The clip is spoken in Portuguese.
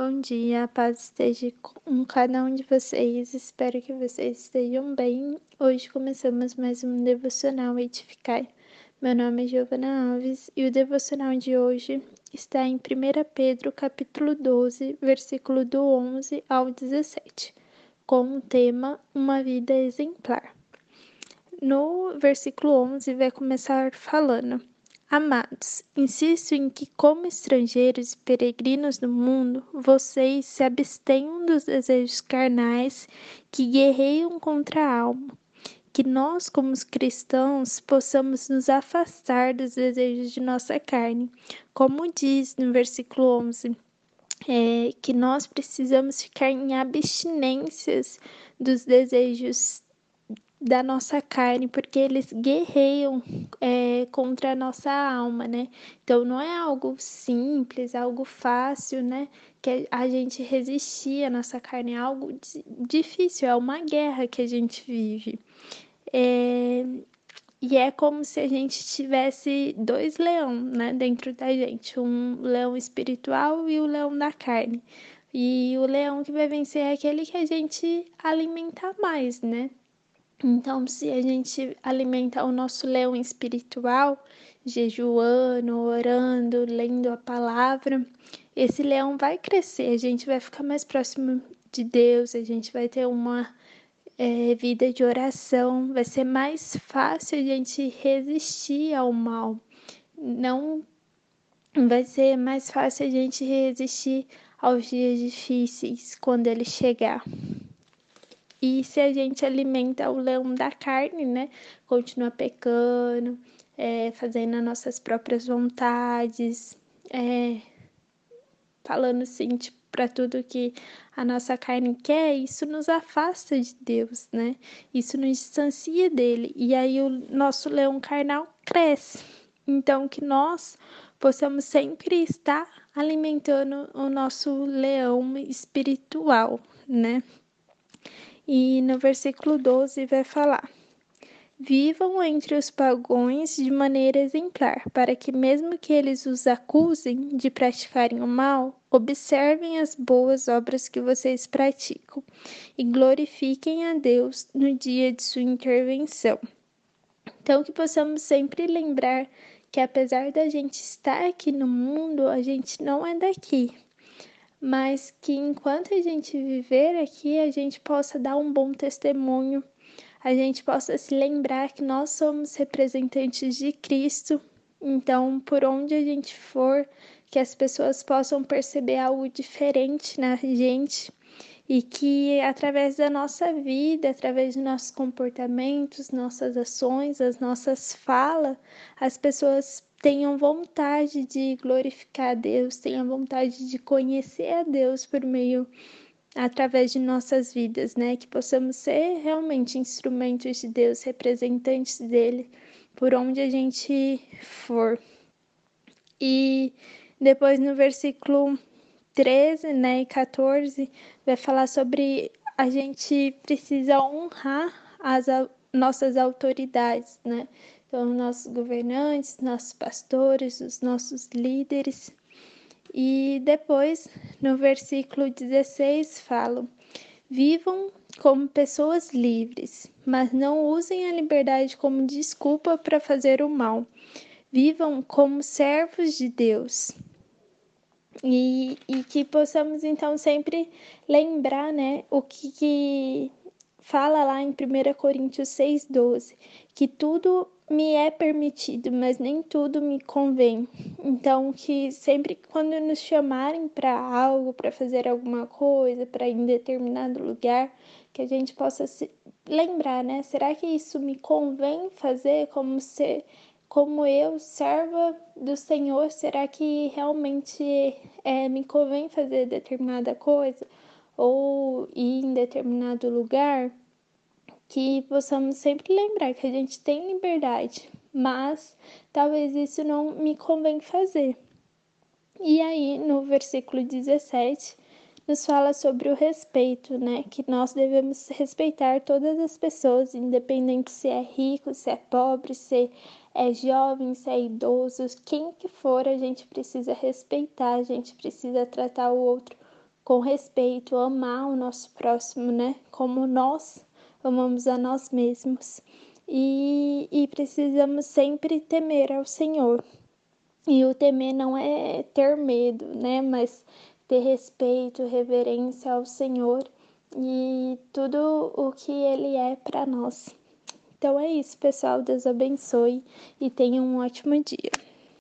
Bom dia, a paz esteja com cada um de vocês. Espero que vocês estejam bem. Hoje começamos mais um devocional Edificai. Meu nome é Giovana Alves e o devocional de hoje está em 1 Pedro, capítulo 12, versículo do 11 ao 17, com o tema Uma vida exemplar. No versículo 11 vai começar falando: Amados, insisto em que, como estrangeiros e peregrinos no mundo, vocês se abstenham dos desejos carnais que guerreiam contra a alma. Que nós, como cristãos, possamos nos afastar dos desejos de nossa carne. Como diz no versículo 11, é, que nós precisamos ficar em abstinências dos desejos da nossa carne, porque eles guerreiam é, contra a nossa alma, né? Então não é algo simples, algo fácil, né? Que a gente resistir à nossa carne, é algo difícil, é uma guerra que a gente vive. É, e é como se a gente tivesse dois leões né, dentro da gente, um leão espiritual e o leão da carne. E o leão que vai vencer é aquele que a gente alimenta mais, né? Então, se a gente alimenta o nosso leão espiritual, jejuando, orando, lendo a palavra, esse leão vai crescer, a gente vai ficar mais próximo de Deus, a gente vai ter uma é, vida de oração, vai ser mais fácil a gente resistir ao mal. Não vai ser mais fácil a gente resistir aos dias difíceis quando ele chegar. E se a gente alimenta o leão da carne, né? Continua pecando, é, fazendo as nossas próprias vontades, é, falando assim, tipo, para tudo que a nossa carne quer, isso nos afasta de Deus, né? Isso nos distancia dele. E aí o nosso leão carnal cresce. Então, que nós possamos sempre estar alimentando o nosso leão espiritual, né? E no versículo 12 vai falar: Vivam entre os pagões de maneira exemplar, para que, mesmo que eles os acusem de praticarem o mal, observem as boas obras que vocês praticam e glorifiquem a Deus no dia de sua intervenção. Então, que possamos sempre lembrar que, apesar da gente estar aqui no mundo, a gente não é daqui, mas que enquanto a gente viver aqui, a gente possa dar um bom testemunho, a gente possa se lembrar que nós somos representantes de Cristo. Então, por onde a gente for, que as pessoas possam perceber algo diferente na gente e que através da nossa vida, através de nossos comportamentos, nossas ações, as nossas falas, as pessoas tenham vontade de glorificar a Deus, tenham vontade de conhecer a Deus por meio através de nossas vidas, né? Que possamos ser realmente instrumentos de Deus, representantes dele por onde a gente for. E depois no versículo 13, né, e 14, vai falar sobre a gente precisa honrar as nossas autoridades, né? Então, nossos governantes, nossos pastores, os nossos líderes. E depois, no versículo 16, falam: Vivam como pessoas livres, mas não usem a liberdade como desculpa para fazer o mal. Vivam como servos de Deus. E, e que possamos então sempre lembrar, né, o que, que fala lá em 1 Coríntios 6,12, que tudo me é permitido, mas nem tudo me convém. Então, que sempre quando nos chamarem para algo, para fazer alguma coisa, para ir em determinado lugar, que a gente possa se lembrar, né? Será que isso me convém fazer como ser como eu, serva do Senhor, será que realmente é, me convém fazer determinada coisa ou ir em determinado lugar? que possamos sempre lembrar que a gente tem liberdade, mas talvez isso não me convém fazer. E aí, no versículo 17, nos fala sobre o respeito, né? Que nós devemos respeitar todas as pessoas, independente se é rico, se é pobre, se é jovem, se é idoso, quem que for, a gente precisa respeitar, a gente precisa tratar o outro com respeito, amar o nosso próximo, né? Como nós amamos a nós mesmos. E, e precisamos sempre temer ao Senhor. E o temer não é ter medo, né? Mas ter respeito, reverência ao Senhor e tudo o que Ele é para nós. Então é isso, pessoal. Deus abençoe e tenha um ótimo dia.